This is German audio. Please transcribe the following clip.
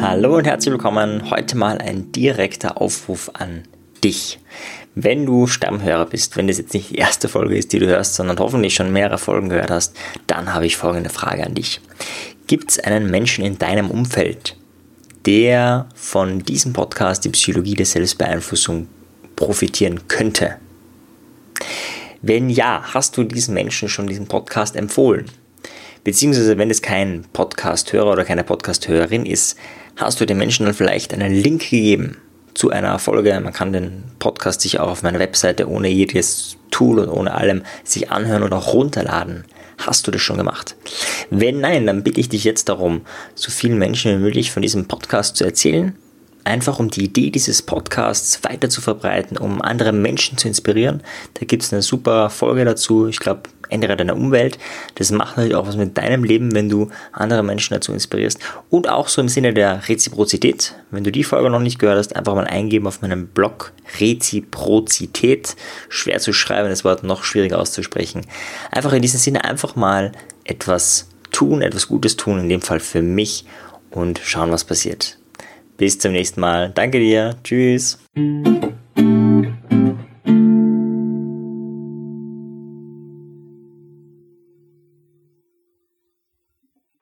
Hallo und herzlich willkommen. Heute mal ein direkter Aufruf an dich. Wenn du Stammhörer bist, wenn das jetzt nicht die erste Folge ist, die du hörst, sondern hoffentlich schon mehrere Folgen gehört hast, dann habe ich folgende Frage an dich. Gibt es einen Menschen in deinem Umfeld, der von diesem Podcast die Psychologie der Selbstbeeinflussung profitieren könnte? Wenn ja, hast du diesen Menschen schon diesen Podcast empfohlen? Beziehungsweise, wenn es kein Podcast-Hörer oder keine Podcast-Hörerin ist, hast du den Menschen dann vielleicht einen Link gegeben zu einer Folge. Man kann den Podcast sich auch auf meiner Webseite ohne jedes Tool und ohne allem sich anhören oder auch runterladen. Hast du das schon gemacht? Wenn nein, dann bitte ich dich jetzt darum, so vielen Menschen wie möglich von diesem Podcast zu erzählen einfach um die Idee dieses Podcasts weiter zu verbreiten, um andere Menschen zu inspirieren. Da gibt es eine super Folge dazu. Ich glaube, ändere deine Umwelt. Das macht natürlich auch was mit deinem Leben, wenn du andere Menschen dazu inspirierst. Und auch so im Sinne der Reziprozität. Wenn du die Folge noch nicht gehört hast, einfach mal eingeben auf meinem Blog Reziprozität. Schwer zu schreiben, das Wort noch schwieriger auszusprechen. Einfach in diesem Sinne einfach mal etwas tun, etwas Gutes tun, in dem Fall für mich und schauen, was passiert. Bis zum nächsten Mal. Danke dir. Tschüss.